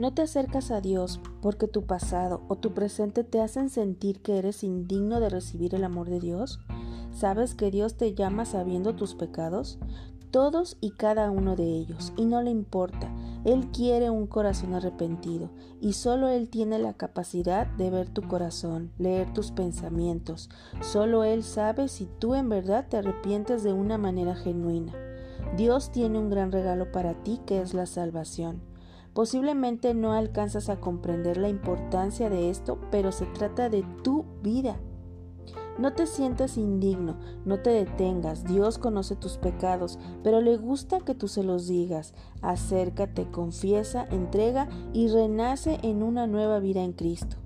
No te acercas a Dios porque tu pasado o tu presente te hacen sentir que eres indigno de recibir el amor de Dios. ¿Sabes que Dios te llama sabiendo tus pecados? Todos y cada uno de ellos, y no le importa. Él quiere un corazón arrepentido, y solo Él tiene la capacidad de ver tu corazón, leer tus pensamientos. Solo Él sabe si tú en verdad te arrepientes de una manera genuina. Dios tiene un gran regalo para ti que es la salvación. Posiblemente no alcanzas a comprender la importancia de esto, pero se trata de tu vida. No te sientas indigno, no te detengas, Dios conoce tus pecados, pero le gusta que tú se los digas. Acércate, confiesa, entrega y renace en una nueva vida en Cristo.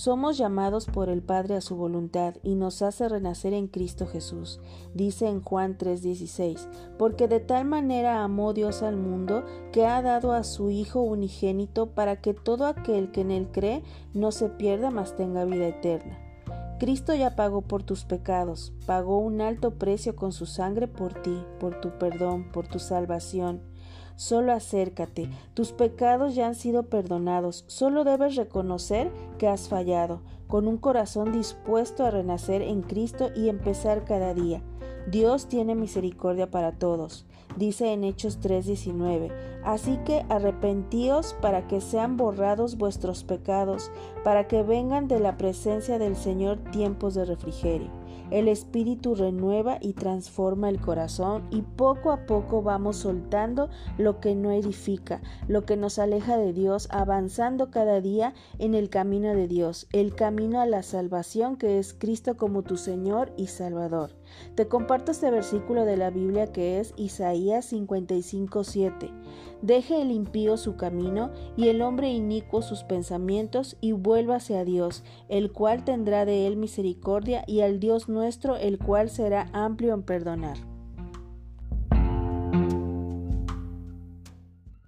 Somos llamados por el Padre a su voluntad y nos hace renacer en Cristo Jesús. Dice en Juan 3:16, porque de tal manera amó Dios al mundo que ha dado a su Hijo unigénito para que todo aquel que en él cree no se pierda, mas tenga vida eterna. Cristo ya pagó por tus pecados, pagó un alto precio con su sangre por ti, por tu perdón, por tu salvación. Solo acércate, tus pecados ya han sido perdonados, solo debes reconocer que has fallado, con un corazón dispuesto a renacer en Cristo y empezar cada día. Dios tiene misericordia para todos, dice en Hechos 3:19. Así que arrepentíos para que sean borrados vuestros pecados, para que vengan de la presencia del Señor tiempos de refrigerio. El Espíritu renueva y transforma el corazón y poco a poco vamos soltando lo que no edifica, lo que nos aleja de Dios, avanzando cada día en el camino de Dios, el camino a la salvación que es Cristo como tu Señor y Salvador. Te comparto este versículo de la Biblia que es Isaías 55:7. Deje el impío su camino y el hombre inicuo sus pensamientos y vuélvase a Dios, el cual tendrá de él misericordia y al Dios nuestro, el cual será amplio en perdonar.